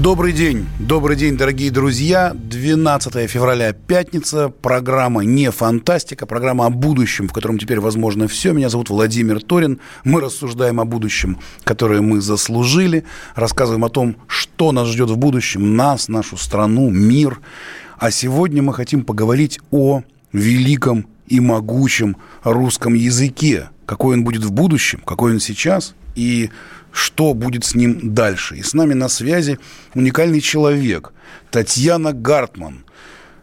Добрый день, добрый день, дорогие друзья. 12 февраля, пятница, программа «Не фантастика», программа о будущем, в котором теперь возможно все. Меня зовут Владимир Торин. Мы рассуждаем о будущем, которое мы заслужили, рассказываем о том, что нас ждет в будущем, нас, нашу страну, мир. А сегодня мы хотим поговорить о великом и могучем русском языке. Какой он будет в будущем, какой он сейчас и что будет с ним дальше. И с нами на связи уникальный человек, Татьяна Гартман.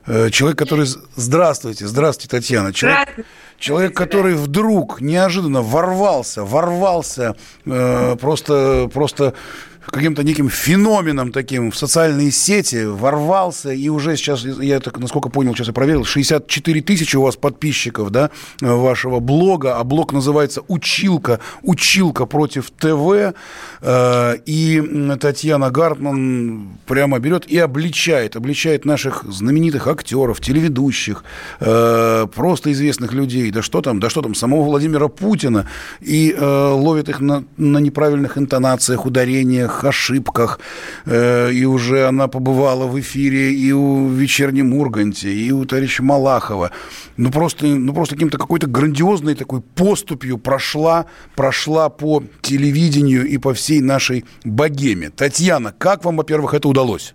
Э, человек, который... Здравствуйте, здравствуйте, Татьяна. Человек, здравствуйте. человек который вдруг неожиданно ворвался, ворвался э, просто, просто каким-то неким феноменом таким в социальные сети, ворвался, и уже сейчас, я так, насколько понял, сейчас я проверил, 64 тысячи у вас подписчиков, да, вашего блога, а блог называется «Училка», «Училка против ТВ», э, и Татьяна Гартман прямо берет и обличает, обличает наших знаменитых актеров, телеведущих, э, просто известных людей, да что там, да что там, самого Владимира Путина, и э, ловит их на, на неправильных интонациях, ударениях, ошибках, э, и уже она побывала в эфире и у вечернем Урганте, и у товарища Малахова. Ну, просто, ну, просто каким-то какой-то грандиозной такой поступью прошла, прошла по телевидению и по всей нашей богеме. Татьяна, как вам, во-первых, это удалось?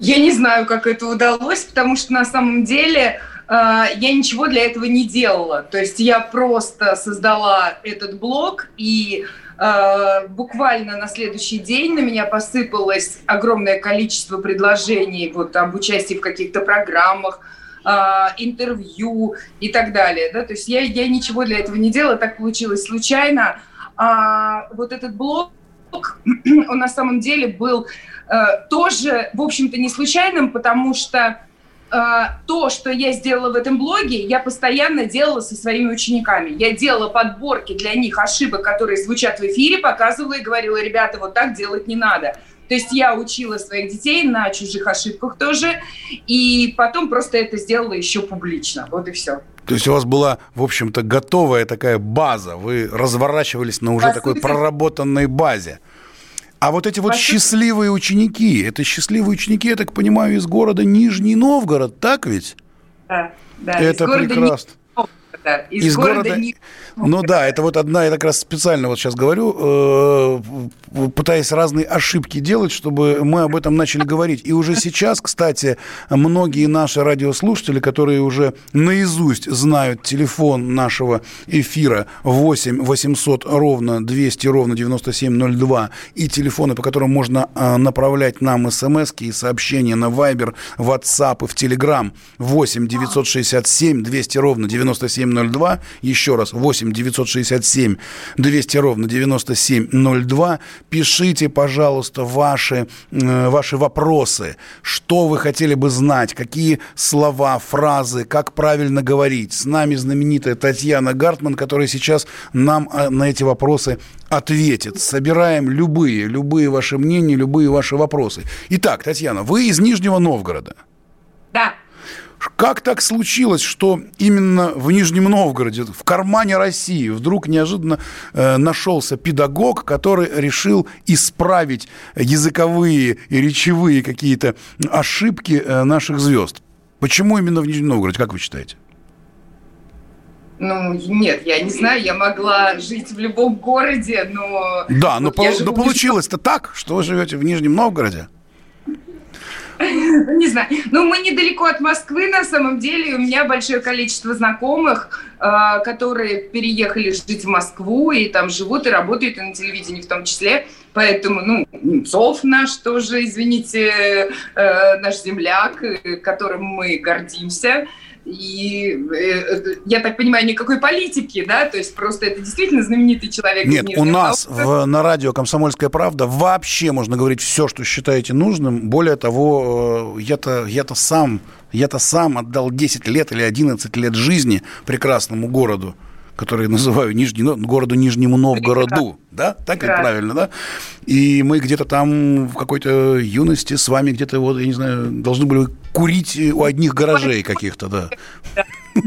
Я не знаю, как это удалось, потому что на самом деле э, я ничего для этого не делала. То есть я просто создала этот блог и буквально на следующий день на меня посыпалось огромное количество предложений вот, об участии в каких-то программах, э, интервью и так далее. Да? То есть я, я ничего для этого не делала, так получилось случайно. А вот этот блог, он на самом деле был э, тоже, в общем-то, не случайным, потому что а, то, что я сделала в этом блоге, я постоянно делала со своими учениками. Я делала подборки для них ошибок, которые звучат в эфире, показывала и говорила, ребята, вот так делать не надо. То есть я учила своих детей на чужих ошибках тоже, и потом просто это сделала еще публично. Вот и все. То есть у вас была, в общем-то, готовая такая база, вы разворачивались на уже По такой сути... проработанной базе. А вот эти вот Спасибо. счастливые ученики, это счастливые ученики, я так понимаю, из города Нижний Новгород, так ведь? Да, да. Это прекрасно да, из, из города... города... Ну да, это вот одна, я как раз специально вот сейчас говорю, э, пытаясь разные ошибки делать, чтобы мы об этом начали говорить. И уже сейчас, кстати, многие наши радиослушатели, которые уже наизусть знают телефон нашего эфира 8 800 ровно 200 ровно 9702 и телефоны, по которым можно э, направлять нам смс и сообщения на Viber, WhatsApp и в Telegram 8 967 200 ровно 9702 9702. Еще раз, 8 967 200 ровно 9702. Пишите, пожалуйста, ваши, э, ваши вопросы. Что вы хотели бы знать? Какие слова, фразы, как правильно говорить? С нами знаменитая Татьяна Гартман, которая сейчас нам э, на эти вопросы ответит. Собираем любые, любые ваши мнения, любые ваши вопросы. Итак, Татьяна, вы из Нижнего Новгорода. Да. Как так случилось, что именно в Нижнем Новгороде, в кармане России, вдруг неожиданно э, нашелся педагог, который решил исправить языковые и речевые какие-то ошибки э, наших звезд? Почему именно в Нижнем Новгороде, как вы считаете? Ну, нет, я не знаю, я могла жить в любом городе, но... Да, но, вот по- но получилось-то так, что вы живете в Нижнем Новгороде. Не знаю. Ну, мы недалеко от Москвы, на самом деле. У меня большое количество знакомых, э, которые переехали жить в Москву, и там живут и работают и на телевидении в том числе. Поэтому, ну, Немцов наш тоже, извините, э, наш земляк, которым мы гордимся. И э, я так понимаю, никакой политики, да, то есть просто это действительно знаменитый человек. Нет, у нас в, на радио «Комсомольская правда» вообще можно говорить все, что считаете нужным. Более того, э, я-то я сам, я-то сам отдал 10 лет или 11 лет жизни прекрасному городу который называю Нижний, городу Нижнему Новгороду, да, так как правильно, да? И мы где-то там в какой-то юности с вами где-то, вот, я не знаю, должны были курить у одних гаражей каких-то, да.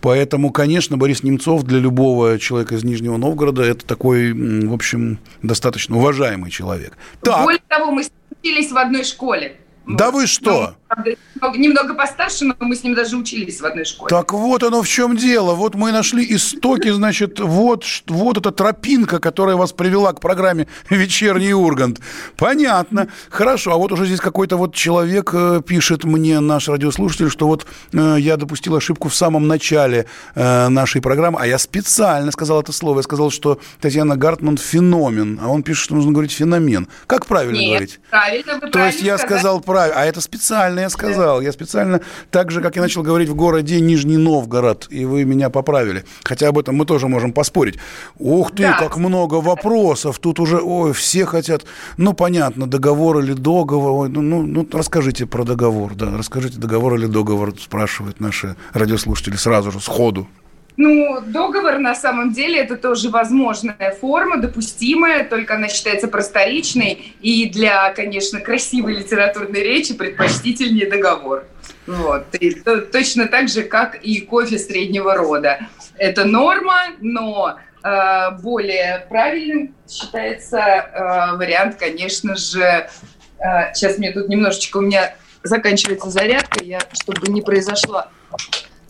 Поэтому, конечно, Борис Немцов для любого человека из Нижнего Новгорода это такой, в общем, достаточно уважаемый человек. Так. Более того, мы учились в одной школе. Да вы что? Немного, немного постарше, но мы с ним даже учились в одной школе. Так вот оно в чем дело. Вот мы нашли истоки, значит, вот, вот эта тропинка, которая вас привела к программе «Вечерний Ургант». Понятно. Хорошо. А вот уже здесь какой-то вот человек э, пишет мне, наш радиослушатель, что вот э, я допустил ошибку в самом начале э, нашей программы, а я специально сказал это слово. Я сказал, что Татьяна Гартман феномен, а он пишет, что нужно говорить феномен. Как правильно Нет, говорить? правильно. Вы То правильно есть я сказал правильно, а это специально я сказал. Я специально, так же, как я начал говорить в городе Нижний Новгород, и вы меня поправили. Хотя об этом мы тоже можем поспорить. Ух ты, да. как много вопросов. Тут уже, ой, все хотят, ну, понятно, договор или договор. Ну, ну, ну расскажите про договор, да. Расскажите, договор или договор, спрашивают наши радиослушатели сразу же, сходу. Ну, договор на самом деле это тоже возможная форма, допустимая, только она считается просторечной и для, конечно, красивой литературной речи предпочтительнее договор. Вот. И то, точно так же, как и кофе среднего рода. Это норма, но э, более правильным считается э, вариант, конечно же, э, сейчас мне тут немножечко у меня заканчивается зарядка, я, чтобы не произошло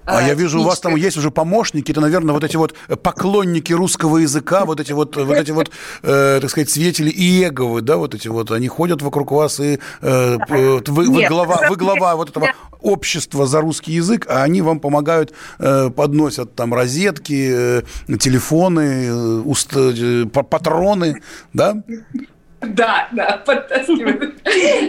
а, я вижу, у вас там есть уже помощники, это, наверное, вот эти вот поклонники русского языка, вот эти вот, вот эти вот, э, так сказать, светили Иеговы, да, вот эти вот, они ходят вокруг вас, и э, вы, вы, глава, вы глава вот этого общества за русский язык, а они вам помогают, э, подносят там розетки, э, телефоны, э, уст, э, патроны, да? Да, да, подтаскивают.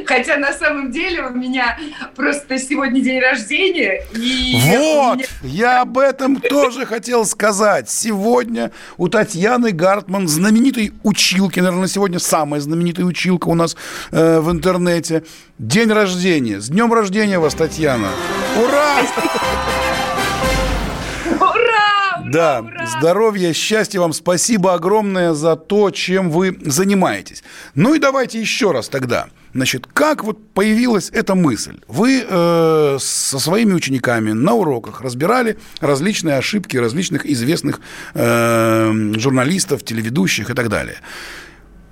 Хотя на самом деле у меня просто сегодня день рождения. И вот, меня... я об этом тоже хотел сказать. Сегодня у Татьяны Гартман, знаменитой училки, наверное, сегодня самая знаменитая училка у нас э, в интернете, день рождения. С днем рождения вас, Татьяна! Ура! Да, ура! здоровья, счастья вам. Спасибо огромное за то, чем вы занимаетесь. Ну и давайте еще раз тогда. Значит, как вот появилась эта мысль? Вы э, со своими учениками на уроках разбирали различные ошибки различных известных э, журналистов, телеведущих и так далее.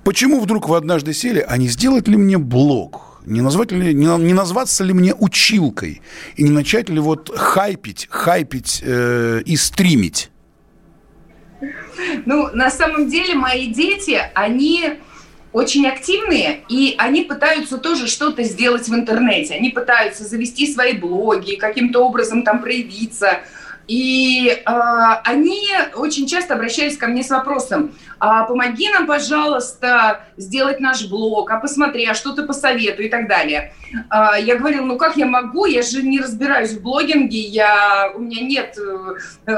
Почему вдруг вы однажды сели, а не сделать ли мне блог? Не, назвать ли, не, не назваться ли мне училкой? И не начать ли вот хайпить, хайпить э, и стримить? Ну, на самом деле мои дети, они очень активные, и они пытаются тоже что-то сделать в интернете. Они пытаются завести свои блоги, каким-то образом там проявиться – и э, они очень часто обращались ко мне с вопросом, а помоги нам, пожалуйста, сделать наш блог, а посмотри, а что ты посоветуй и так далее. Э, я говорила, ну как я могу, я же не разбираюсь в блогинге, я, у меня нет э, э,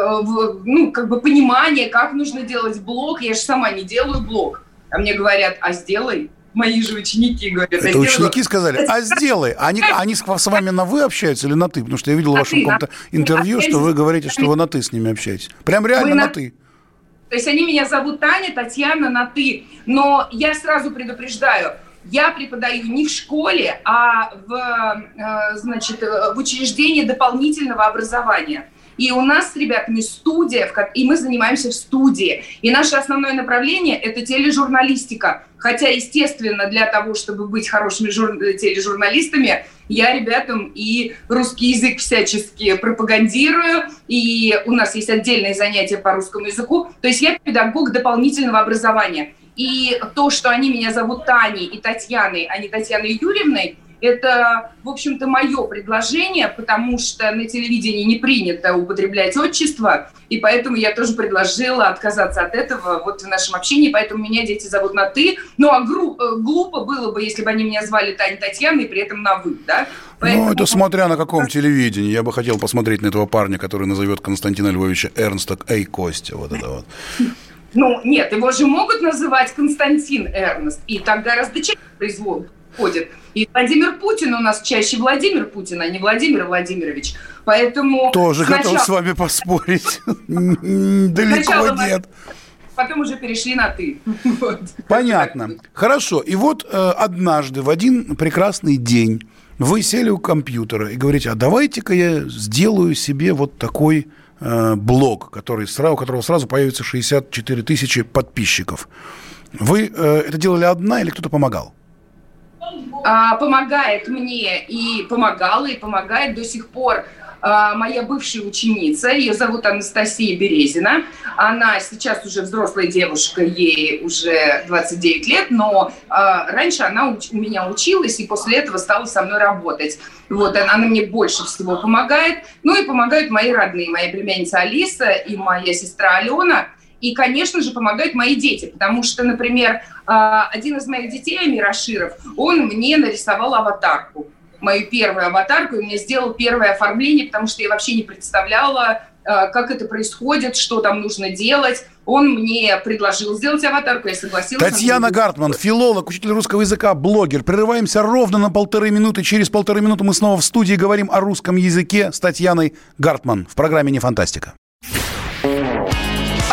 ну, как бы понимания, как нужно делать блог, я же сама не делаю блог. А мне говорят, а сделай мои же ученики говорят. Это а ученики сказали, а сделай. Они, они с вами на «вы» общаются или на «ты»? Потому что я видел в вашем каком-то интервью, что вы говорите, что вы на «ты» с ними общаетесь. Прям реально на «ты». То есть они меня зовут Таня, Татьяна на «ты». Но я сразу предупреждаю, я преподаю не в школе, а в, э, значит, в учреждении дополнительного образования – и у нас с ребятами студия, и мы занимаемся в студии. И наше основное направление – это тележурналистика. Хотя, естественно, для того, чтобы быть хорошими жур... тележурналистами, я ребятам и русский язык всячески пропагандирую, и у нас есть отдельные занятия по русскому языку. То есть я педагог дополнительного образования. И то, что они меня зовут Таней и Татьяной, а не Татьяной Юрьевной – Это, в общем-то, мое предложение, потому что на телевидении не принято употреблять отчество, и поэтому я тоже предложила отказаться от этого вот в нашем общении, поэтому меня дети зовут на «ты». Ну, а гру- э, глупо было бы, если бы они меня звали Таня Татьяна и при этом на «вы», да? Поэтому... Ну, это смотря на каком телевидении. Я бы хотел посмотреть на этого парня, который назовет Константина Львовича Эрнста Эй, Костя, вот это вот. Ну, нет, его же могут называть Константин Эрнст, и так гораздо чаще произвол ходит. И Владимир Путин у нас чаще Владимир Путин, а не Владимир Владимирович. Поэтому Тоже сначала... готов с вами поспорить. Далеко нет потом уже перешли на «ты». Понятно. Хорошо. И вот э, однажды, в один прекрасный день, вы сели у компьютера и говорите, а давайте-ка я сделаю себе вот такой э, блог, который, у которого сразу появится 64 тысячи подписчиков. Вы э, это делали одна или кто-то помогал? А, помогает мне и помогала, и помогает до сих пор а, моя бывшая ученица, ее зовут Анастасия Березина. Она сейчас уже взрослая девушка, ей уже 29 лет, но а, раньше она у меня училась и после этого стала со мной работать. Вот, она, она мне больше всего помогает. Ну и помогают мои родные, моя племянница Алиса и моя сестра Алена – и, конечно же, помогают мои дети, потому что, например, а, один из моих детей, Амир Аширов, он мне нарисовал аватарку, мою первую аватарку, и мне сделал первое оформление, потому что я вообще не представляла, а, как это происходит, что там нужно делать. Он мне предложил сделать аватарку, я согласилась. Татьяна Гартман, филолог, учитель русского языка, блогер. Прерываемся ровно на полторы минуты. Через полторы минуты мы снова в студии говорим о русском языке с Татьяной Гартман в программе «Не фантастика».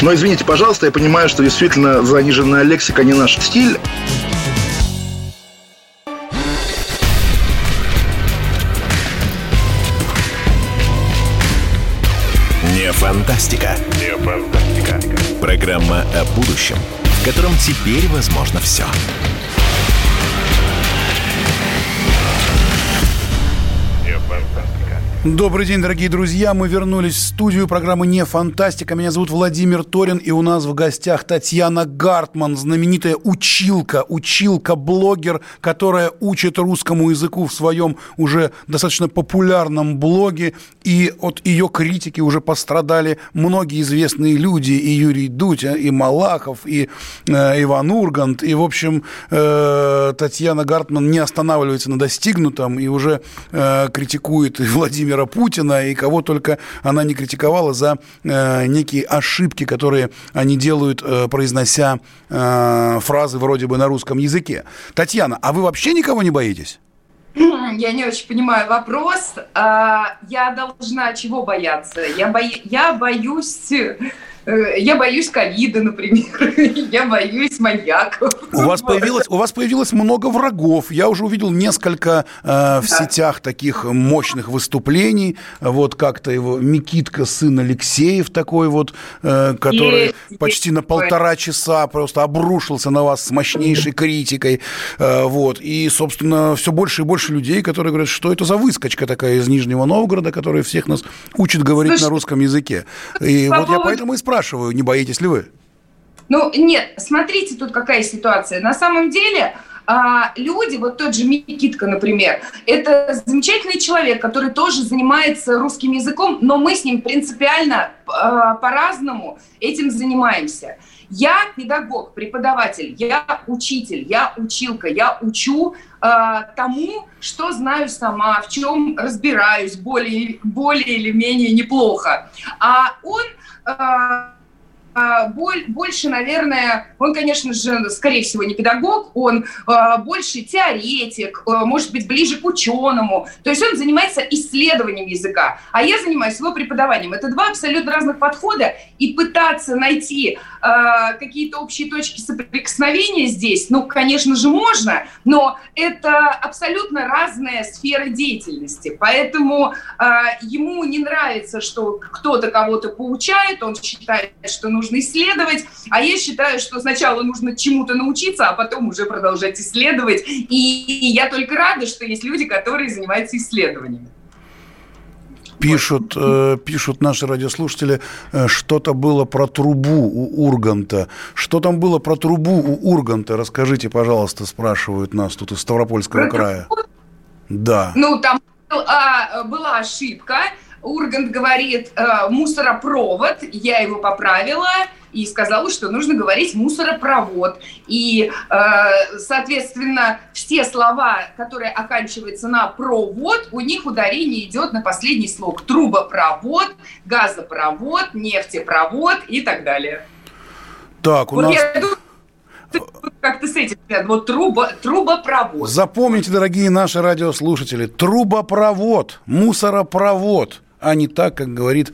Но извините, пожалуйста, я понимаю, что действительно заниженная лексика не наш стиль. Не фантастика. Не фантастика. Программа о будущем, в котором теперь возможно все. Добрый день, дорогие друзья. Мы вернулись в студию программы «Не фантастика». Меня зовут Владимир Торин, и у нас в гостях Татьяна Гартман, знаменитая училка, училка-блогер, которая учит русскому языку в своем уже достаточно популярном блоге. И от ее критики уже пострадали многие известные люди. И Юрий Дудь, и Малахов, и э, Иван Ургант. И, в общем, э, Татьяна Гартман не останавливается на достигнутом и уже э, критикует Владимира Владимира Путина и кого только она не критиковала за э, некие ошибки, которые они делают, э, произнося э, фразы вроде бы на русском языке. Татьяна, а вы вообще никого не боитесь? Я не очень понимаю вопрос. А, я должна чего бояться? Я, бо... я боюсь я боюсь ковида, например. Я боюсь маньяков. У вас, появилось, у вас появилось много врагов. Я уже увидел несколько э, в да. сетях таких мощных выступлений. Вот как-то его Микитка, сын Алексеев такой вот, э, который есть, почти есть на полтора часа просто обрушился на вас с мощнейшей критикой. Э, вот. И, собственно, все больше и больше людей, которые говорят, что это за выскочка такая из Нижнего Новгорода, которая всех нас учит говорить Слушай, на русском языке. И вот я поэтому и спрашиваю спрашиваю, не боитесь ли вы? Ну, нет, смотрите, тут какая ситуация. На самом деле, а, люди, вот тот же Микитка, например, это замечательный человек, который тоже занимается русским языком, но мы с ним принципиально а, по-разному этим занимаемся. Я педагог, преподаватель, я учитель, я училка, я учу э, тому, что знаю сама, в чем разбираюсь более, более или менее неплохо. А он Э, больше, наверное, он, конечно же, скорее всего, не педагог, он а, больше теоретик, а, может быть, ближе к ученому. То есть он занимается исследованием языка, а я занимаюсь его преподаванием. Это два абсолютно разных подхода, и пытаться найти какие-то общие точки соприкосновения здесь, ну, конечно же, можно, но это абсолютно разная сфера деятельности. Поэтому ему не нравится, что кто-то кого-то поучает, он считает, что нужно исследовать, а я считаю, что сначала нужно чему-то научиться, а потом уже продолжать исследовать. И я только рада, что есть люди, которые занимаются исследованиями. Пишут, э, пишут наши радиослушатели, э, что-то было про трубу у Урганта. Что там было про трубу у Урганта? Расскажите, пожалуйста, спрашивают нас тут из Ставропольского про края. Трубу? Да. Ну, там а, была ошибка. Ургант говорит э, мусоропровод, я его поправила и сказала, что нужно говорить мусоропровод. И, э, соответственно, все слова, которые оканчиваются на провод, у них ударение идет на последний слог. Трубопровод, газопровод, нефтепровод и так далее. Так, у вот нас... Я думаю, как-то с этим, вот труба, трубопровод. Запомните, дорогие наши радиослушатели, трубопровод, мусоропровод, а не так, как говорит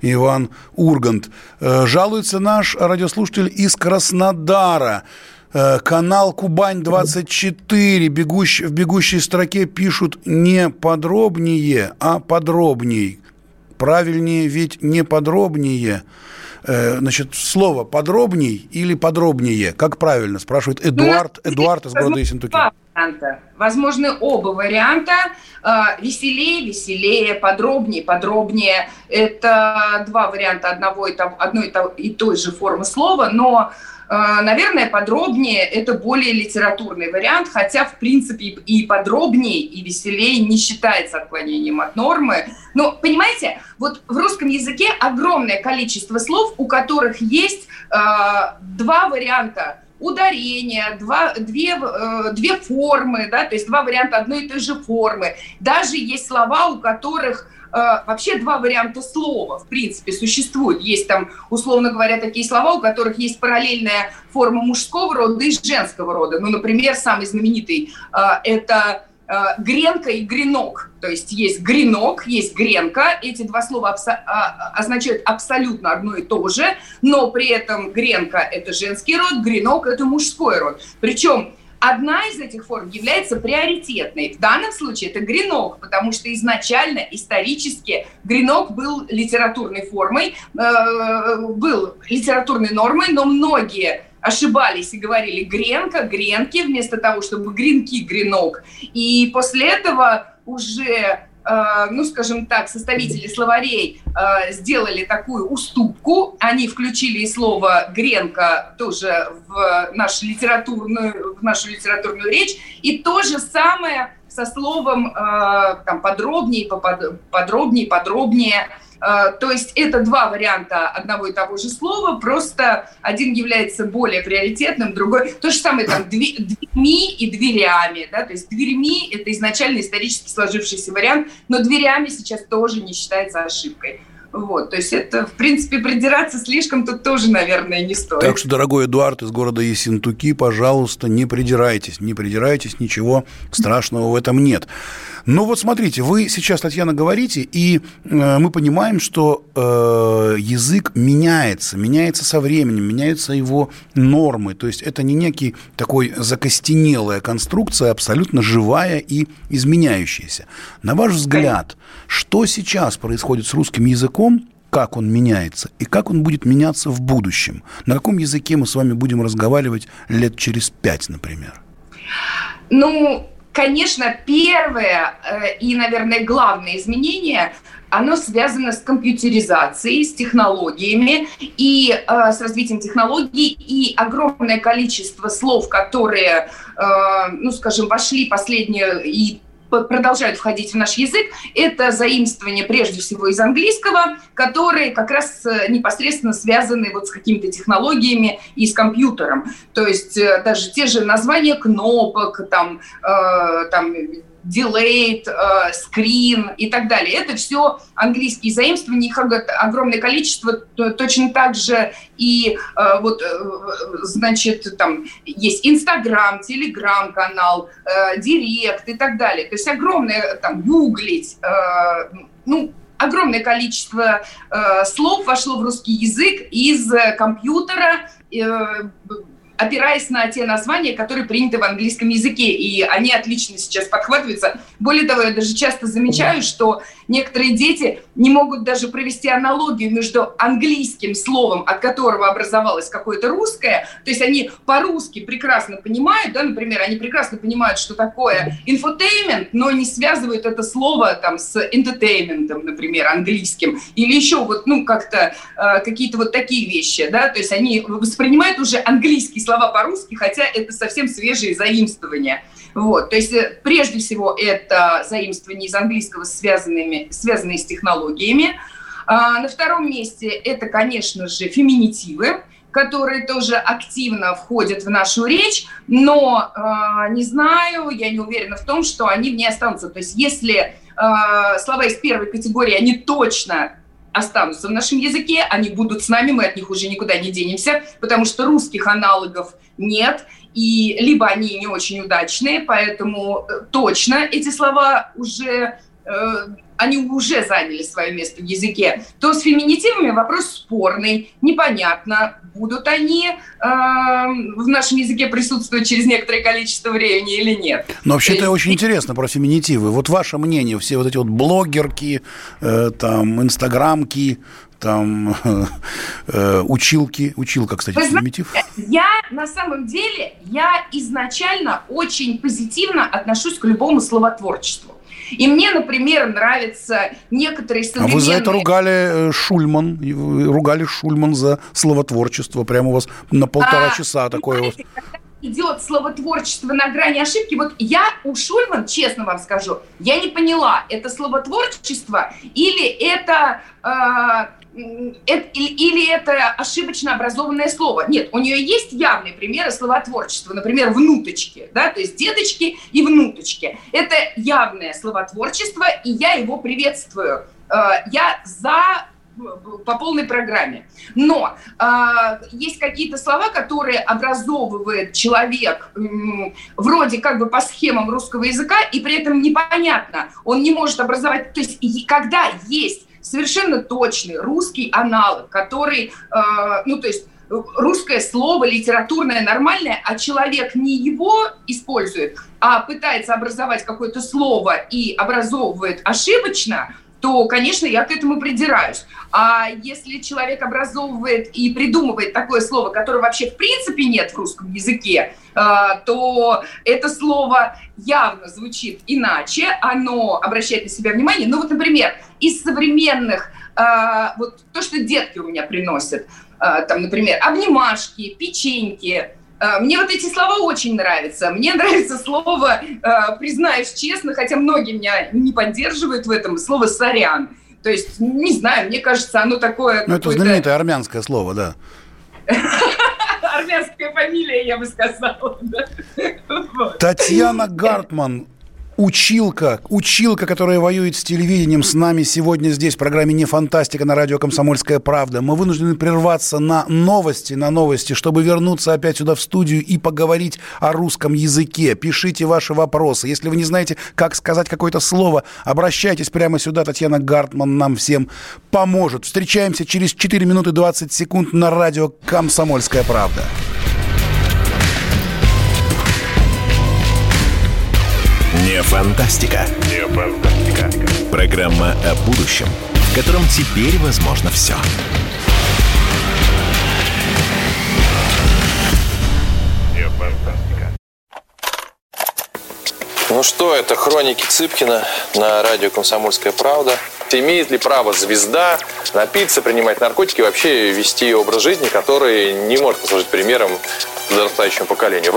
Иван Ургант. Э, жалуется наш радиослушатель из Краснодара. Э, канал Кубань-24 бегущ, в бегущей строке пишут не подробнее, а подробней. Правильнее ведь не подробнее. Э, значит, слово подробней или подробнее? Как правильно? Спрашивает Эдуард, ну, Эдуард из города Ессентуки. Варианта. Возможны оба варианта. Э, веселее, веселее, подробнее, подробнее. Это два варианта одного и того, одной и той же формы слова, но наверное, подробнее это более литературный вариант, хотя, в принципе, и подробнее, и веселее не считается отклонением от нормы. Но, понимаете, вот в русском языке огромное количество слов, у которых есть э, два варианта ударения, два, две, э, две формы, да, то есть два варианта одной и той же формы. Даже есть слова, у которых вообще два варианта слова, в принципе, существуют. Есть там, условно говоря, такие слова, у которых есть параллельная форма мужского рода и женского рода. Ну, например, самый знаменитый э, – это э, гренка и гренок. То есть есть гренок, есть гренка. Эти два слова абсо- а, означают абсолютно одно и то же, но при этом гренка – это женский род, гренок – это мужской род. Причем Одна из этих форм является приоритетной. В данном случае это гренок, потому что изначально, исторически, гренок был литературной формой, э, был литературной нормой, но многие ошибались и говорили гренка, гренки, вместо того, чтобы гренки, гренок. И после этого уже ну, скажем так, составители словарей э, сделали такую уступку. Они включили и слово «гренка» тоже в нашу литературную, в нашу литературную речь. И то же самое со словом э, там, подробнее, подробнее, подробнее – Э, то есть это два варианта одного и того же слова, просто один является более приоритетным, другой... То же самое там дверьми и дверями, да, то есть дверьми – это изначально исторически сложившийся вариант, но дверями сейчас тоже не считается ошибкой. Вот, то есть это, в принципе, придираться слишком тут тоже, наверное, не стоит. Так что, дорогой Эдуард из города Ессентуки, пожалуйста, не придирайтесь, не придирайтесь, ничего страшного в этом нет. Ну вот смотрите, вы сейчас, Татьяна, говорите, и э, мы понимаем, что э, язык меняется, меняется со временем, меняются его нормы. То есть это не некий такой закостенелая конструкция, абсолютно живая и изменяющаяся. На ваш взгляд, что сейчас происходит с русским языком, как он меняется и как он будет меняться в будущем? На каком языке мы с вами будем разговаривать лет через пять, например? Ну, конечно, первое э, и, наверное, главное изменение оно связано с компьютеризацией, с технологиями и э, с развитием технологий. И огромное количество слов, которые, э, ну, скажем, вошли последние и продолжают входить в наш язык, это заимствование прежде всего из английского, которые как раз э, непосредственно связаны вот с какими-то технологиями и с компьютером. То есть э, даже те же названия кнопок, там, э, там delayed, э, screen и так далее. Это все английские заимствования, их огромное количество, точно так же и э, вот, значит, там есть Инстаграм, Телеграм-канал, Директ и так далее. То есть огромное, там, гуглить, ну, огромное количество э, слов вошло в русский язык из компьютера, э, опираясь на те названия, которые приняты в английском языке, и они отлично сейчас подхватываются. Более того, я даже часто замечаю, что некоторые дети не могут даже провести аналогию между английским словом, от которого образовалось какое-то русское, то есть они по-русски прекрасно понимают, да, например, они прекрасно понимают, что такое infotainment, но не связывают это слово там с entertainment, например, английским, или еще вот, ну, как-то э, какие-то вот такие вещи, да, то есть они воспринимают уже английский слова по-русски, хотя это совсем свежие заимствования. Вот, то есть э, прежде всего это заимствования из английского, связанными, связанные с технологиями. А, на втором месте это, конечно же, феминитивы, которые тоже активно входят в нашу речь, но э, не знаю, я не уверена в том, что они в ней останутся. То есть если э, слова из первой категории, они точно останутся в нашем языке, они будут с нами, мы от них уже никуда не денемся, потому что русских аналогов нет, и либо они не очень удачные, поэтому э, точно эти слова уже они уже заняли свое место в языке, то с феминитивами вопрос спорный, непонятно, будут они э, в нашем языке присутствовать через некоторое количество времени или нет. Но вообще это очень интересно про феминитивы. Вот ваше мнение, все вот эти вот блогерки, э, там, инстаграмки, там э, училки, училка, кстати, Вы феминитив. Я на самом деле, я изначально очень позитивно отношусь к любому словотворчеству. И мне, например, нравятся некоторые современные... А вы за это ругали э, Шульман, ругали Шульман за словотворчество. Прямо у вас на полтора а, часа такое вот идет словотворчество на грани ошибки. Вот я у Шульман, честно вам скажу, я не поняла, это словотворчество или это э, это, или это ошибочно образованное слово. Нет, у нее есть явные примеры словотворчества, например, внуточки, да, то есть деточки и внуточки. Это явное словотворчество, и я его приветствую. Э, я за по полной программе. Но э, есть какие-то слова, которые образовывает человек э, вроде как бы по схемам русского языка, и при этом непонятно, он не может образовать. То есть когда есть совершенно точный русский аналог, который, э, ну, то есть русское слово литературное нормальное, а человек не его использует, а пытается образовать какое-то слово и образовывает ошибочно, то, конечно, я к этому придираюсь. А если человек образовывает и придумывает такое слово, которое вообще в принципе нет в русском языке, э, то это слово явно звучит иначе, оно обращает на себя внимание. Ну вот, например, из современных, э, вот то, что детки у меня приносят, э, там, например, обнимашки, печеньки, мне вот эти слова очень нравятся. Мне нравится слово, э, признаюсь честно, хотя многие меня не поддерживают в этом, слово «сорян». То есть, не знаю, мне кажется, оно такое... Ну, это знаменитое армянское слово, да. Армянская фамилия, я бы сказала. Татьяна Гартман училка, училка, которая воюет с телевидением, с нами сегодня здесь, в программе «Не фантастика» на радио «Комсомольская правда». Мы вынуждены прерваться на новости, на новости, чтобы вернуться опять сюда в студию и поговорить о русском языке. Пишите ваши вопросы. Если вы не знаете, как сказать какое-то слово, обращайтесь прямо сюда. Татьяна Гартман нам всем поможет. Встречаемся через 4 минуты 20 секунд на радио «Комсомольская правда». Не фантастика. Не фантастика. Программа о будущем, в котором теперь возможно все. Не фантастика. Ну что, это хроники Цыпкина на радио «Комсомольская правда». Имеет ли право звезда напиться, принимать наркотики и вообще вести образ жизни, который не может послужить примером подрастающему поколению?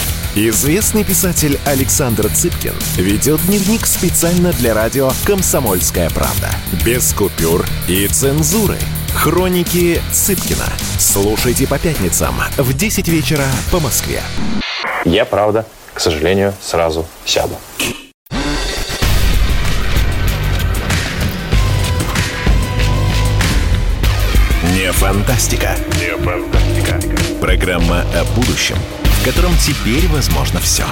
Известный писатель Александр Цыпкин ведет дневник специально для радио «Комсомольская правда». Без купюр и цензуры. Хроники Цыпкина. Слушайте по пятницам в 10 вечера по Москве. Я, правда, к сожалению, сразу сяду. Не фантастика. Не фантастика. Программа о будущем, в котором теперь возможно все.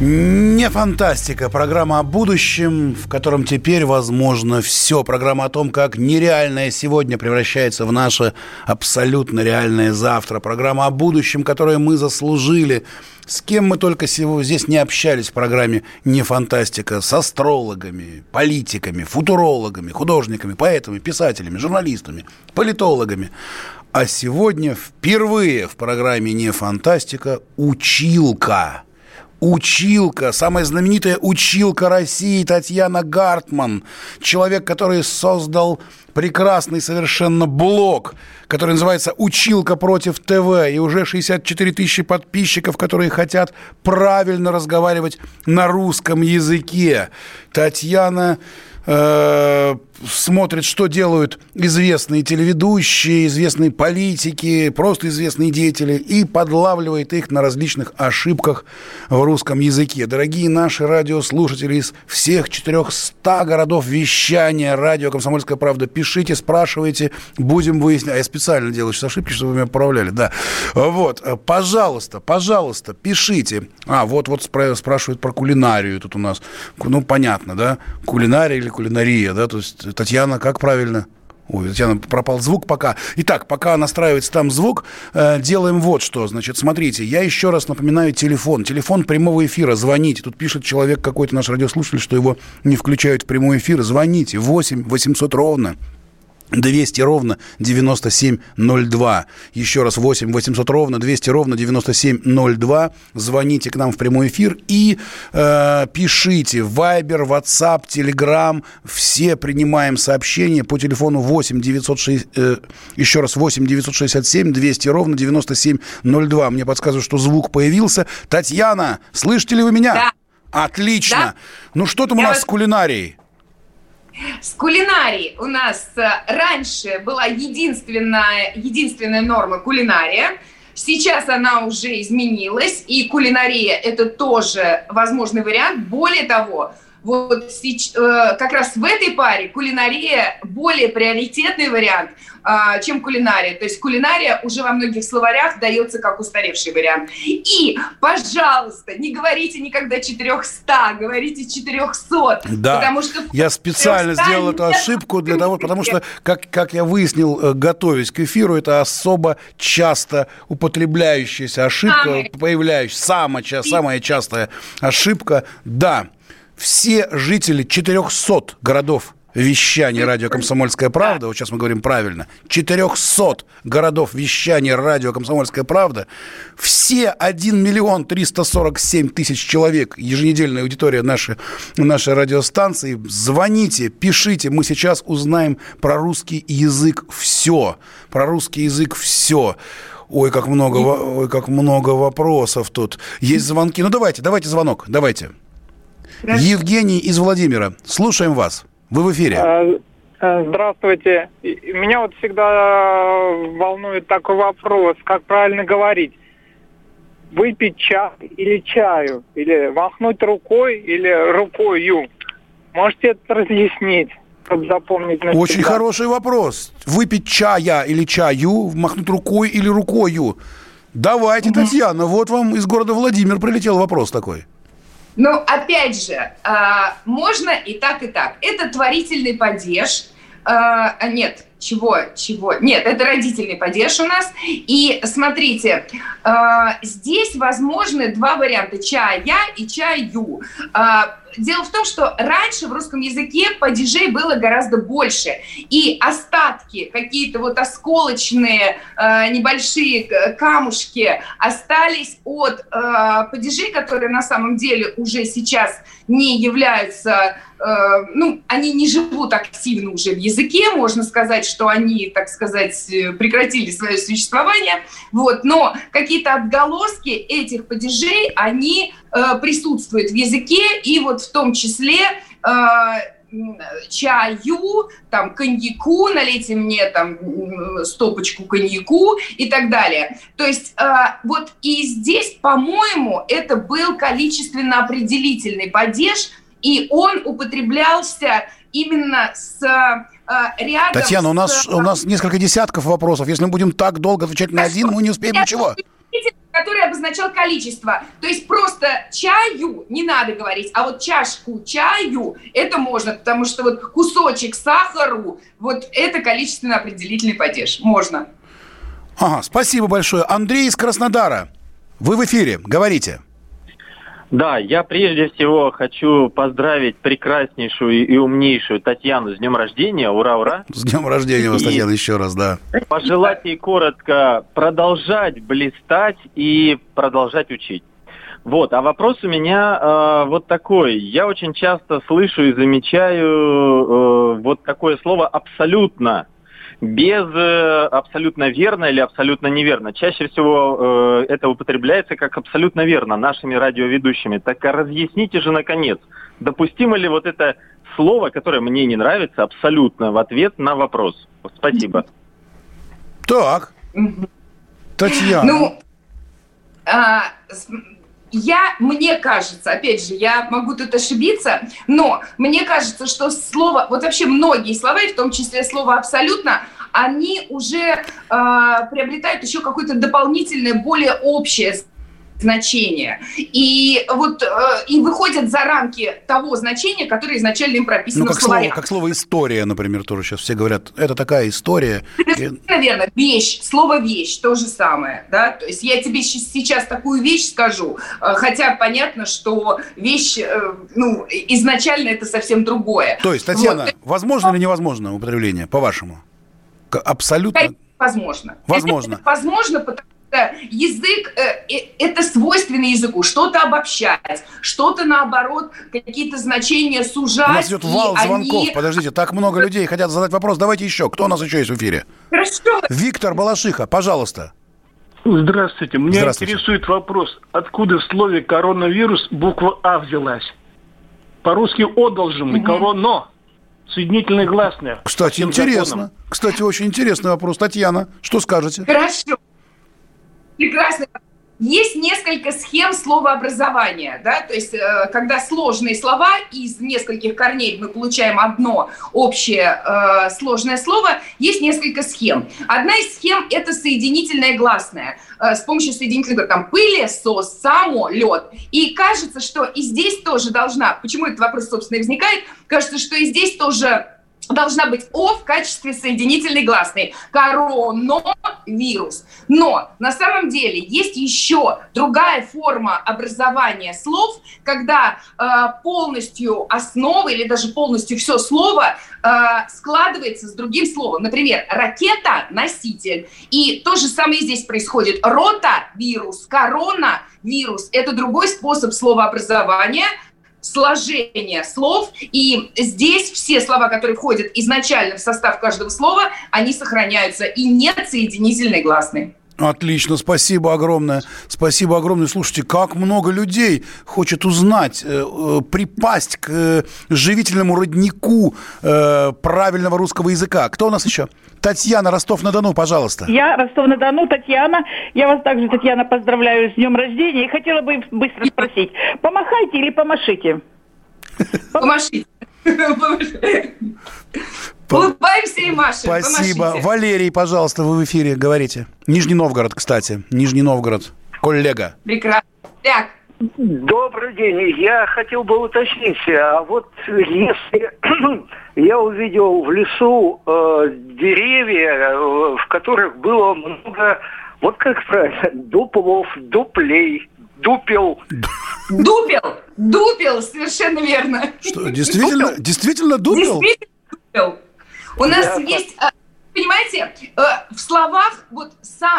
Не фантастика. Программа о будущем, в котором теперь возможно все. Программа о том, как нереальное сегодня превращается в наше абсолютно реальное завтра. Программа о будущем, которое мы заслужили. С кем мы только сегодня здесь не общались в программе «Не фантастика» с астрологами, политиками, футурологами, художниками, поэтами, писателями, журналистами, политологами. А сегодня впервые в программе «Не фантастика» училка – училка, самая знаменитая училка России Татьяна Гартман, человек, который создал прекрасный совершенно блог, который называется «Училка против ТВ», и уже 64 тысячи подписчиков, которые хотят правильно разговаривать на русском языке. Татьяна э, смотрит, что делают известные телеведущие, известные политики, просто известные деятели, и подлавливает их на различных ошибках в русском языке. Дорогие наши радиослушатели из всех 400 городов вещания радио «Комсомольская правда», пишите, спрашивайте, будем выяснять. А я специально делаю сейчас ошибки, чтобы вы меня поправляли, да. Вот, пожалуйста, пожалуйста, пишите. А, вот, вот спрашивают про кулинарию тут у нас. Ну, понятно, да? Кулинария или кулинария, да? То есть Татьяна, как правильно? Ой, Татьяна, пропал звук пока. Итак, пока настраивается там звук, э, делаем вот что. Значит, смотрите, я еще раз напоминаю телефон. Телефон прямого эфира. Звоните. Тут пишет человек, какой-то наш радиослушатель, что его не включают в прямой эфир. Звоните. 8 800 ровно 200 ровно 9702. Еще раз 8 800 ровно 200 ровно 9702. Звоните к нам в прямой эфир и э, пишите Viber, WhatsApp, Telegram. Все принимаем сообщения по телефону 8 906, э, еще раз 8 967 200 ровно 9702. Мне подсказывают, что звук появился. Татьяна, слышите ли вы меня? Да. Отлично. Да. Ну что там Я у нас вас- с кулинарией? С кулинарией у нас э, раньше была единственная, единственная норма кулинария. Сейчас она уже изменилась, и кулинария – это тоже возможный вариант. Более того, вот э, как раз в этой паре кулинария более приоритетный вариант, а, чем кулинария. То есть кулинария уже во многих словарях дается как устаревший вариант. И, пожалуйста, не говорите никогда 400, говорите 400. Да, Потому что я специально 400 сделал эту ошибку для того, потому что, как, как я выяснил, э, готовясь к эфиру, это особо часто употребляющаяся ошибка, появляющаяся, самая, самая частая ошибка. Да, все жители 400 городов вещания радио «Комсомольская правда», вот сейчас мы говорим правильно, 400 городов вещания радио «Комсомольская правда», все 1 миллион 347 тысяч человек, еженедельная аудитория нашей, нашей радиостанции, звоните, пишите, мы сейчас узнаем про русский язык все, про русский язык все. Ой, как много, ой, как много вопросов тут. Есть звонки. Ну, давайте, давайте звонок, давайте. Евгений из Владимира. Слушаем вас. Вы в эфире. Э, э, Здравствуйте. Меня вот всегда волнует такой вопрос, как правильно говорить. Выпить чай или чаю? Или махнуть рукой или рукою? Можете это разъяснить, чтобы запомнить навсегда? Очень хороший вопрос. Выпить чая или чаю, махнуть рукой или рукою. Давайте, Татьяна, вот вам из города Владимир прилетел вопрос такой. Ну, опять же, а, можно и так, и так. Это творительный падеж. А, Нет, чего, чего? Нет, это родительный падеж у нас. И смотрите, э, здесь возможны два варианта: чая и чаю. Э, Дело в том, что раньше в русском языке падежей было гораздо больше. И остатки, какие-то вот осколочные э, небольшие камушки остались от э, падежей, которые на самом деле уже сейчас не являются, э, ну, они не живут активно уже в языке, можно сказать, что они, так сказать, прекратили свое существование, вот, но какие-то отголоски этих падежей, они э, присутствуют в языке, и вот в том числе э, чаю, там, коньяку, налейте мне там стопочку коньяку и так далее. То есть э, вот и здесь, по-моему, это был количественно определительный падеж, и он употреблялся именно с э, рядом Татьяна, с... у нас, у нас несколько десятков вопросов. Если мы будем так долго отвечать на один, мы не успеем ничего который обозначал количество. То есть просто чаю не надо говорить, а вот чашку чаю это можно, потому что вот кусочек сахару, вот это количественно определительный падеж. Можно. Ага, спасибо большое. Андрей из Краснодара. Вы в эфире, говорите. Да, я прежде всего хочу поздравить прекраснейшую и умнейшую Татьяну с днем рождения. Ура, ура! С днем рождения вас, и Татьяна, еще раз, да. Пожелать ей коротко продолжать блистать и продолжать учить. Вот, а вопрос у меня э, вот такой. Я очень часто слышу и замечаю э, вот такое слово «абсолютно» без э, абсолютно верно или абсолютно неверно. Чаще всего э, это употребляется как абсолютно верно нашими радиоведущими. Так а разъясните же, наконец, допустимо ли вот это слово, которое мне не нравится, абсолютно в ответ на вопрос? Спасибо. Так. Татьяна. Ну, а, я, мне кажется, опять же, я могу тут ошибиться, но мне кажется, что слово, вот вообще многие слова, и в том числе слово «абсолютно», они уже э, приобретают еще какое-то дополнительное, более общее значение. И вот э, и выходят за рамки того значения, которое изначально им прописано ну, как в словаре. Слово, как слово «история», например, тоже сейчас все говорят, это такая история. Наверное, вещь, слово «вещь» то же самое, да, то есть я тебе сейчас такую вещь скажу, э, хотя понятно, что вещь, э, ну, изначально это совсем другое. То есть, Татьяна, вот. возможно или невозможно употребление, по-вашему? Абсолютно? Возможно. Возможно. Это возможно, потому язык э, – это свойственно языку. Что-то обобщать, что-то, наоборот, какие-то значения сужать. У нас идет вал звонков. Они... Подождите, так много людей хотят задать вопрос. Давайте еще. Кто у нас еще есть в эфире? Хорошо. Виктор Балашиха, пожалуйста. Здравствуйте. Меня Здравствуйте. интересует вопрос. Откуда в слове «коронавирус» буква «А» взялась? По-русски «о» должен быть, угу. «короно». Соединительные гласные. Кстати, интересно. Законом. Кстати, очень интересный вопрос. Татьяна, что скажете? Хорошо прекрасно. Есть несколько схем словообразования, да, то есть э, когда сложные слова из нескольких корней мы получаем одно общее э, сложное слово, есть несколько схем. Одна из схем – это соединительное гласное. Э, с помощью соединительного там пылесос, самолет. И кажется, что и здесь тоже должна, почему этот вопрос, собственно, и возникает, кажется, что и здесь тоже должна быть О в качестве соединительной гласной. Коронавирус. Но на самом деле есть еще другая форма образования слов, когда э, полностью основа или даже полностью все слово э, складывается с другим словом. Например, ракета – носитель. И то же самое здесь происходит. Рота – вирус, корона – вирус. Это другой способ словообразования – сложение слов, и здесь все слова, которые входят изначально в состав каждого слова, они сохраняются, и нет соединительной гласной. Отлично, спасибо огромное. Спасибо огромное. Слушайте, как много людей хочет узнать, э, э, припасть к э, живительному роднику э, правильного русского языка. Кто у нас еще? Татьяна, Ростов-на-Дону, пожалуйста. Я, Ростов-на-Дону, Татьяна. Я вас также, Татьяна, поздравляю с днем рождения. И хотела бы быстро спросить, помахайте или помашите? Помашите. Улыбаемся и машем. Спасибо. Помашите. Валерий, пожалуйста, вы в эфире говорите. Нижний Новгород, кстати. Нижний Новгород. Коллега. Прекрасно. Так, Добрый день. Я хотел бы уточнить, а вот если я увидел в лесу э, деревья, э, в которых было много, вот как правильно, дуплов, дуплей, дупел. Дупел, дупел, совершенно верно. Что, действительно, дупел? действительно дупел? Действительно дупел. У нас есть а, понимаете, э, в словах вот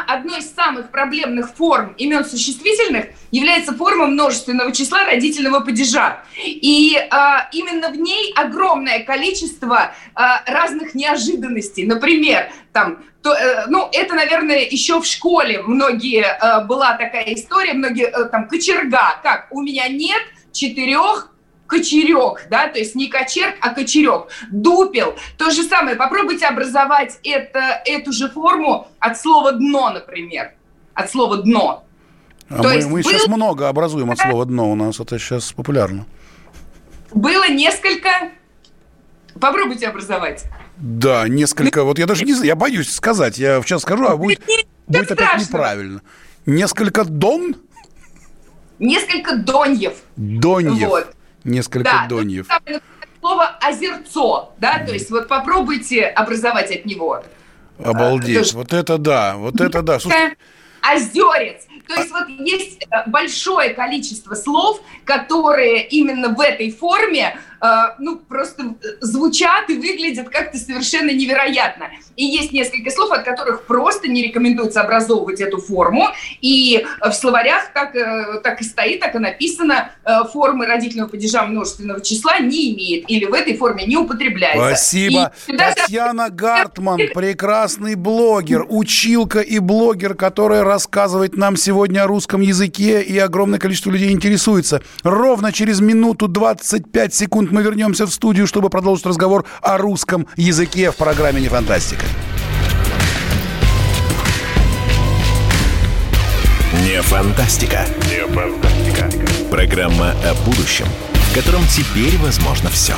одной из самых проблемных форм имен существительных является форма множественного числа родительного падежа. И э, именно в ней огромное количество э, разных неожиданностей. Например, там, то, ну, это, наверное, еще в школе многие, была такая история, многие, там, кочерга, как, у меня нет четырех кочерек, да, то есть не кочерк, а кочерек. Дупел. То же самое. Попробуйте образовать это, эту же форму от слова дно, например. От слова дно. А то мы, есть мы был... сейчас много образуем от слова дно. У нас это сейчас популярно. Было несколько. Попробуйте образовать. Да, несколько. Вот я даже не знаю, я боюсь сказать. Я сейчас скажу, а будет, будет опять неправильно. Несколько дон? Несколько доньев. Доньев. Вот несколько да, доньев. Слово озерцо, да, то есть вот попробуйте образовать от него. Обалдеть, а, вот это да, вот это да. Слушай... Озерец. То есть вот есть э, большое количество слов, которые именно в этой форме Э, ну, просто звучат и выглядят как-то совершенно невероятно. И есть несколько слов, от которых просто не рекомендуется образовывать эту форму. И в словарях так, э, так и стоит, так и написано, э, формы родительного падежа множественного числа не имеет или в этой форме не употребляется. Спасибо. И Татьяна Гартман, прекрасный блогер, училка и блогер, которая рассказывает нам сегодня о русском языке, и огромное количество людей интересуется. Ровно через минуту 25 секунд мы вернемся в студию, чтобы продолжить разговор о русском языке в программе «Не фантастика». Не фантастика. Не фантастика. Программа о будущем, в котором теперь возможно все.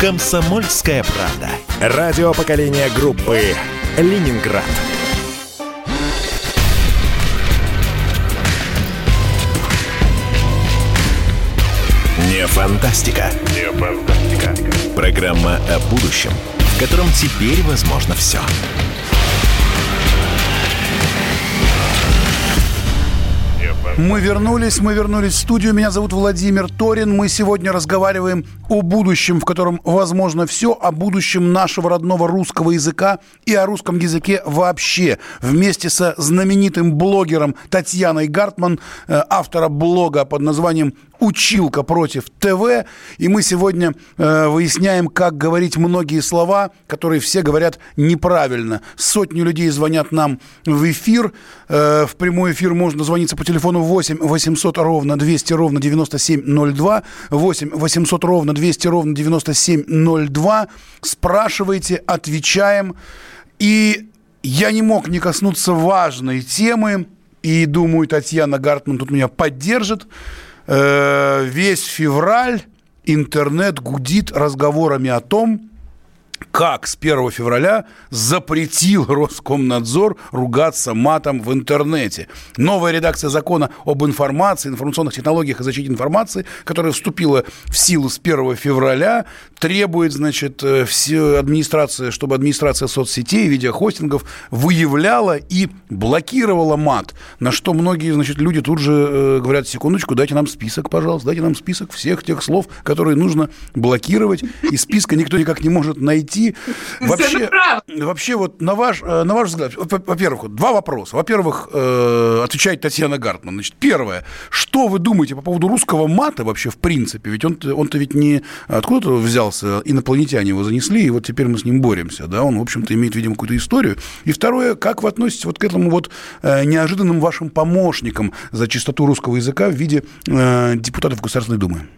«Комсомольская правда». Радио поколения группы «Ленинград». Не фантастика. Не фантастика. Программа о будущем, в котором теперь возможно все. Мы вернулись, мы вернулись в студию. Меня зовут Владимир Торин. Мы сегодня разговариваем о будущем, в котором возможно все, о будущем нашего родного русского языка и о русском языке вообще. Вместе со знаменитым блогером Татьяной Гартман, э, автора блога под названием «Училка против ТВ». И мы сегодня э, выясняем, как говорить многие слова, которые все говорят неправильно. Сотни людей звонят нам в эфир. Э, в прямой эфир можно звониться по телефону 8 800 ровно 200 ровно 9702. 8 800 ровно 200 ровно 9702. Спрашивайте, отвечаем. И я не мог не коснуться важной темы. И думаю, Татьяна Гартман тут меня поддержит. Э, весь февраль интернет гудит разговорами о том, как с 1 февраля запретил Роскомнадзор ругаться матом в интернете. Новая редакция закона об информации, информационных технологиях и защите информации, которая вступила в силу с 1 февраля, требует, значит, э, все администрация, чтобы администрация соцсетей, видеохостингов выявляла и блокировала мат. На что многие, значит, люди тут же э, говорят, секундочку, дайте нам список, пожалуйста, дайте нам список всех тех слов, которые нужно блокировать. И списка никто никак не может найти найти. Вообще, вообще вот на ваш, э, на ваш взгляд, во-первых, два вопроса. Во-первых, э, отвечает Татьяна Гартман. Значит, первое, что вы думаете по поводу русского мата вообще в принципе? Ведь он, он-то ведь не откуда-то взялся, инопланетяне его занесли, и вот теперь мы с ним боремся, да? Он, в общем-то, имеет, видимо, какую-то историю. И второе, как вы относитесь вот к этому вот э, неожиданным вашим помощникам за чистоту русского языка в виде депутатов Государственной Думы?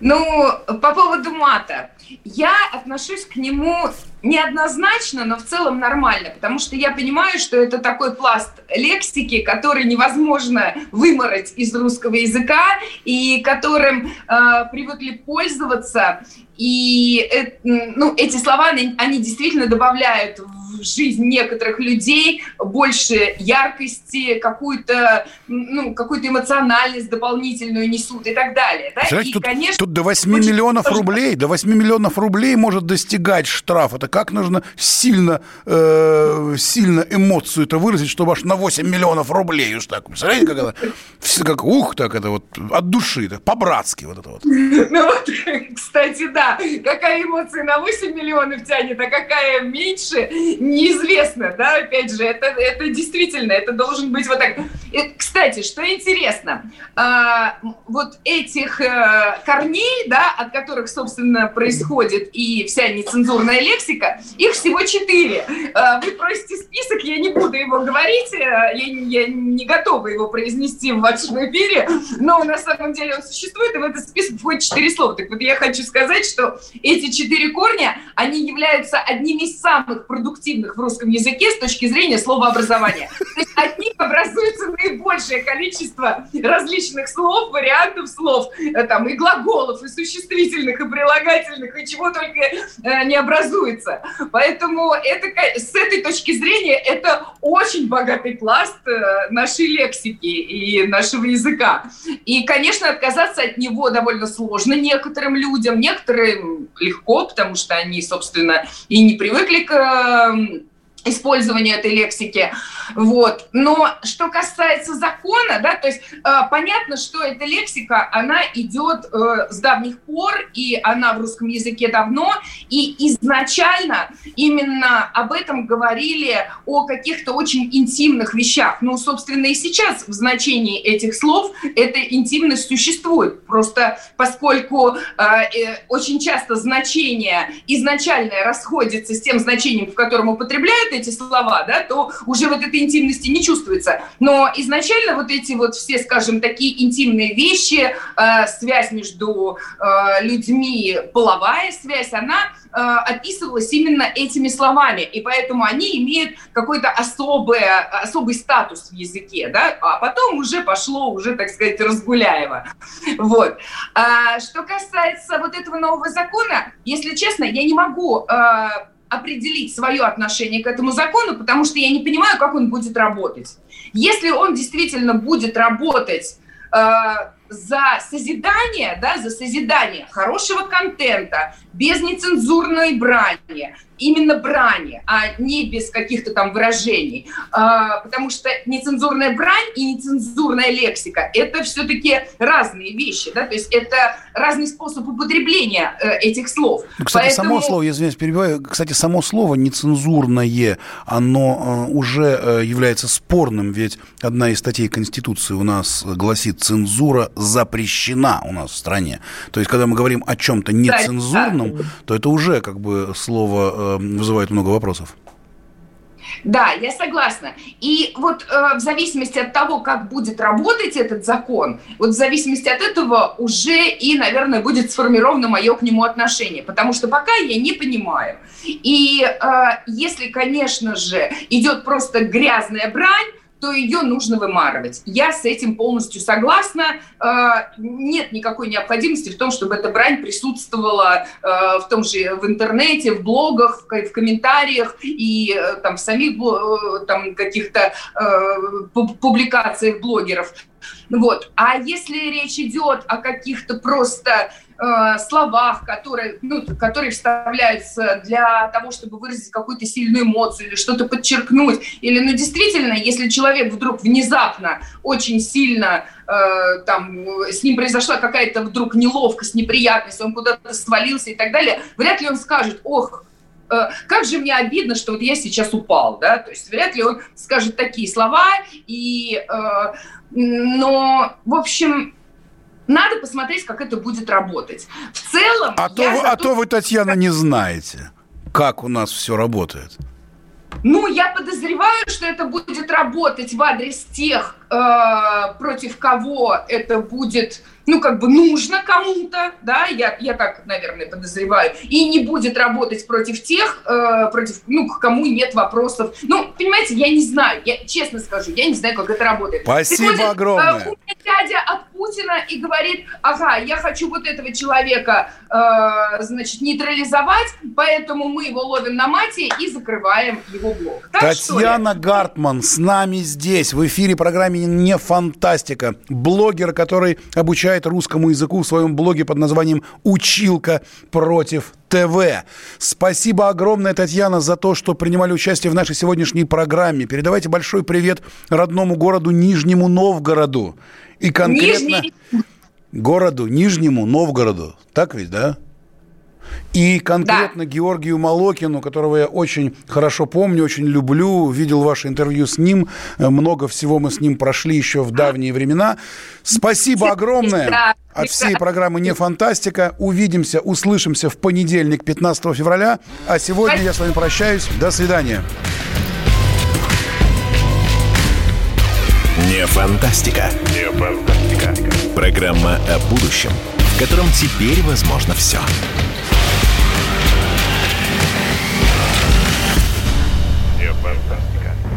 Ну, по поводу мата. Я отношусь к нему неоднозначно, но в целом нормально, потому что я понимаю, что это такой пласт лексики, который невозможно вымороть из русского языка и которым э, привыкли пользоваться. И э, ну, эти слова, они, они действительно добавляют в жизнь некоторых людей больше яркости, какую-то ну, какую эмоциональность дополнительную несут и так далее. Да? и, тут, конечно, тут до 8 миллионов сложно... рублей, до 8 миллионов рублей может достигать штраф. Это как нужно сильно, э, сильно эмоцию это выразить, чтобы аж на 8 миллионов рублей уж так. Представляете, как это? Все как, ух, так это вот от души, так, по-братски вот это вот. Ну вот, кстати, да, какая эмоция на 8 миллионов тянет, а какая меньше, неизвестно, да, опять же, это, это действительно, это должен быть вот так. И, кстати, что интересно, а, вот этих а, корней, да, от которых, собственно, происходит и вся нецензурная лексика, их всего четыре. А, вы просите список, я не буду его говорить, я, я не готова его произнести в вашем эфире, но на самом деле он существует, и в этот список входит четыре слова. Так вот, я хочу сказать, что эти четыре корня, они являются одними из самых продуктивных в русском языке с точки зрения словообразования. То есть от них образуется наибольшее количество различных слов, вариантов слов, э, там и глаголов, и существительных, и прилагательных, и чего только э, не образуется. Поэтому это, с этой точки зрения это очень богатый пласт э, нашей лексики и нашего языка. И, конечно, отказаться от него довольно сложно некоторым людям, некоторым легко, потому что они, собственно, и не привыкли к использования этой лексики. Вот. Но что касается закона, да, то есть э, понятно, что эта лексика, она идет э, с давних пор, и она в русском языке давно, и изначально именно об этом говорили о каких-то очень интимных вещах. Ну, собственно, и сейчас в значении этих слов эта интимность существует. Просто поскольку э, э, очень часто значение изначальное расходится с тем значением, в котором употребляют эти слова, да, то уже вот этой интимности не чувствуется. Но изначально вот эти вот все, скажем, такие интимные вещи, э, связь между э, людьми, половая связь, она э, описывалась именно этими словами, и поэтому они имеют какой-то особый, особый статус в языке, да, а потом уже пошло, уже, так сказать, Разгуляева. Вот. А, что касается вот этого нового закона, если честно, я не могу э, определить свое отношение к этому закону, потому что я не понимаю, как он будет работать. Если он действительно будет работать э, за созидание, да, за созидание хорошего контента, без нецензурной брани, именно брани, а не без каких-то там выражений. А, потому что нецензурная брань и нецензурная лексика – это все-таки разные вещи, да, то есть это разный способ употребления э, этих слов. Ну, кстати, Поэтому... само слово, я извиняюсь, перебиваю, кстати, само слово нецензурное, оно э, уже э, является спорным, ведь одна из статей Конституции у нас гласит «цензура запрещена у нас в стране». То есть, когда мы говорим о чем-то нецензурном, да, да. то это уже как бы слово вызывает много вопросов. Да, я согласна. И вот э, в зависимости от того, как будет работать этот закон, вот в зависимости от этого уже и, наверное, будет сформировано мое к нему отношение, потому что пока я не понимаю. И э, если, конечно же, идет просто грязная брань, то ее нужно вымарывать. Я с этим полностью согласна. Э, нет никакой необходимости в том, чтобы эта брань присутствовала э, в том же в интернете, в блогах, в комментариях и э, там в самих там каких-то публикациях блогеров. Вот. А если речь идет о каких-то просто э, словах, которые, ну, которые вставляются для того, чтобы выразить какую-то сильную эмоцию или что-то подчеркнуть. Или, ну, действительно, если человек вдруг внезапно очень сильно э, там с ним произошла какая-то вдруг неловкость, неприятность, он куда-то свалился и так далее, вряд ли он скажет, ох, э, как же мне обидно, что вот я сейчас упал, да, то есть вряд ли он скажет такие слова, и, э, но, в общем, надо посмотреть, как это будет работать. В целом... А, то, вы, а то вы, Татьяна, не знаете, как у нас все работает. Ну, я подозреваю, что это будет работать в адрес тех, э, против кого это будет ну, как бы нужно кому-то, да, я, я так, наверное, подозреваю, и не будет работать против тех, э, против, ну, к кому нет вопросов. Ну, понимаете, я не знаю, я честно скажу, я не знаю, как это работает. Спасибо Приходит, огромное. Э, у меня дядя от Путина и говорит, ага, я хочу вот этого человека, э, значит, нейтрализовать, поэтому мы его ловим на мате и закрываем его блок. Так, Татьяна Гартман с нами здесь, в эфире программы «Не фантастика». Блогер, который обучает обучает русскому языку в своем блоге под названием «Училка против ТВ». Спасибо огромное, Татьяна, за то, что принимали участие в нашей сегодняшней программе. Передавайте большой привет родному городу Нижнему Новгороду. И конкретно Нижний... городу Нижнему Новгороду. Так ведь, да? И конкретно да. Георгию Молокину, которого я очень хорошо помню, очень люблю, видел ваше интервью с ним, много всего мы с ним прошли еще в давние времена. Спасибо огромное от всей программы «Не фантастика». Увидимся, услышимся в понедельник, 15 февраля. А сегодня я с вами прощаюсь. До свидания. Не фантастика. Не фантастика. Программа о будущем, в котором теперь возможно все.